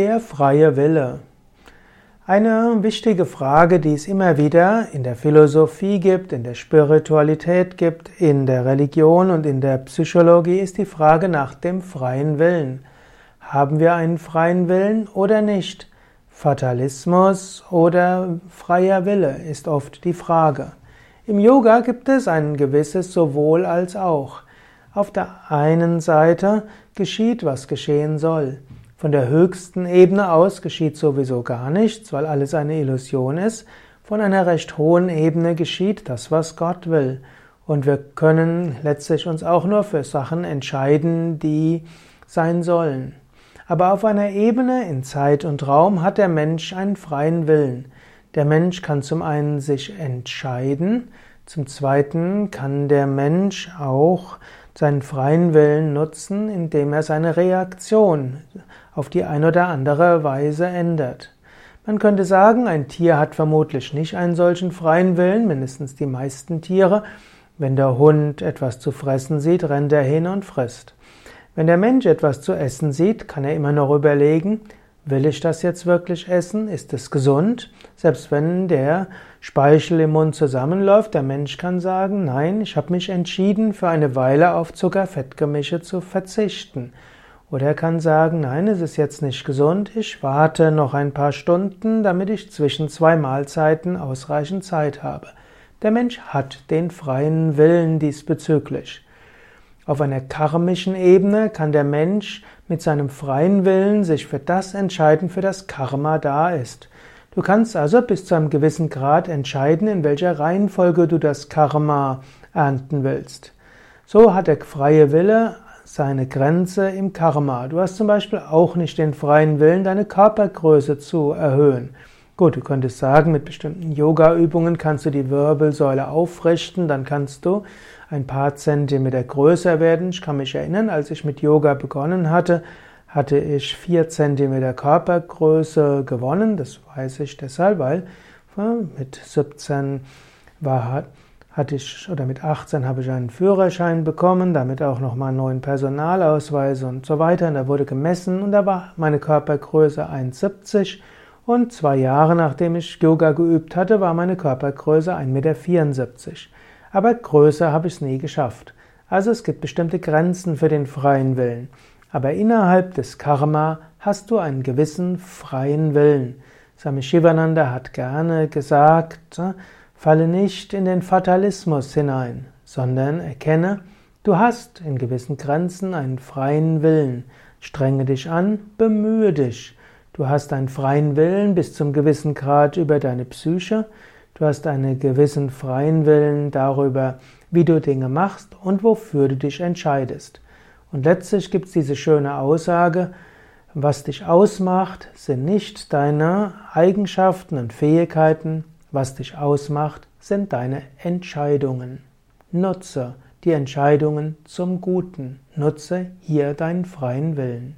Der freie Wille. Eine wichtige Frage, die es immer wieder in der Philosophie gibt, in der Spiritualität gibt, in der Religion und in der Psychologie, ist die Frage nach dem freien Willen. Haben wir einen freien Willen oder nicht? Fatalismus oder freier Wille ist oft die Frage. Im Yoga gibt es ein gewisses sowohl als auch. Auf der einen Seite geschieht, was geschehen soll. Von der höchsten Ebene aus geschieht sowieso gar nichts, weil alles eine Illusion ist. Von einer recht hohen Ebene geschieht das, was Gott will. Und wir können letztlich uns auch nur für Sachen entscheiden, die sein sollen. Aber auf einer Ebene in Zeit und Raum hat der Mensch einen freien Willen. Der Mensch kann zum einen sich entscheiden, zum zweiten kann der Mensch auch seinen freien Willen nutzen, indem er seine Reaktion auf die eine oder andere Weise ändert. Man könnte sagen, ein Tier hat vermutlich nicht einen solchen freien Willen, mindestens die meisten Tiere. Wenn der Hund etwas zu fressen sieht, rennt er hin und frisst. Wenn der Mensch etwas zu essen sieht, kann er immer noch überlegen, Will ich das jetzt wirklich essen? Ist es gesund? Selbst wenn der Speichel im Mund zusammenläuft, der Mensch kann sagen, nein, ich habe mich entschieden, für eine Weile auf Zucker-Fettgemische zu verzichten. Oder er kann sagen, nein, es ist jetzt nicht gesund, ich warte noch ein paar Stunden, damit ich zwischen zwei Mahlzeiten ausreichend Zeit habe. Der Mensch hat den freien Willen diesbezüglich. Auf einer karmischen Ebene kann der Mensch mit seinem freien Willen sich für das entscheiden, für das Karma da ist. Du kannst also bis zu einem gewissen Grad entscheiden, in welcher Reihenfolge du das Karma ernten willst. So hat der freie Wille seine Grenze im Karma. Du hast zum Beispiel auch nicht den freien Willen, deine Körpergröße zu erhöhen. Gut, du könntest sagen, mit bestimmten Yoga-Übungen kannst du die Wirbelsäule aufrichten, dann kannst du ein paar Zentimeter größer werden. Ich kann mich erinnern, als ich mit Yoga begonnen hatte, hatte ich vier Zentimeter Körpergröße gewonnen. Das weiß ich deshalb, weil mit 17 war, hatte ich, oder mit 18 habe ich einen Führerschein bekommen, damit auch nochmal einen neuen Personalausweis und so weiter. Und da wurde gemessen und da war meine Körpergröße 1,70 und zwei Jahre nachdem ich Yoga geübt hatte, war meine Körpergröße 1,74 Meter. Aber größer habe ich es nie geschafft. Also es gibt bestimmte Grenzen für den freien Willen. Aber innerhalb des Karma hast du einen gewissen freien Willen. Swami Shivananda hat gerne gesagt, falle nicht in den Fatalismus hinein, sondern erkenne, du hast in gewissen Grenzen einen freien Willen. Strenge dich an, bemühe dich. Du hast einen freien Willen bis zum gewissen Grad über deine Psyche. Du hast einen gewissen freien Willen darüber, wie du Dinge machst und wofür du dich entscheidest. Und letztlich gibt es diese schöne Aussage, was dich ausmacht, sind nicht deine Eigenschaften und Fähigkeiten, was dich ausmacht, sind deine Entscheidungen. Nutze die Entscheidungen zum Guten. Nutze hier deinen freien Willen.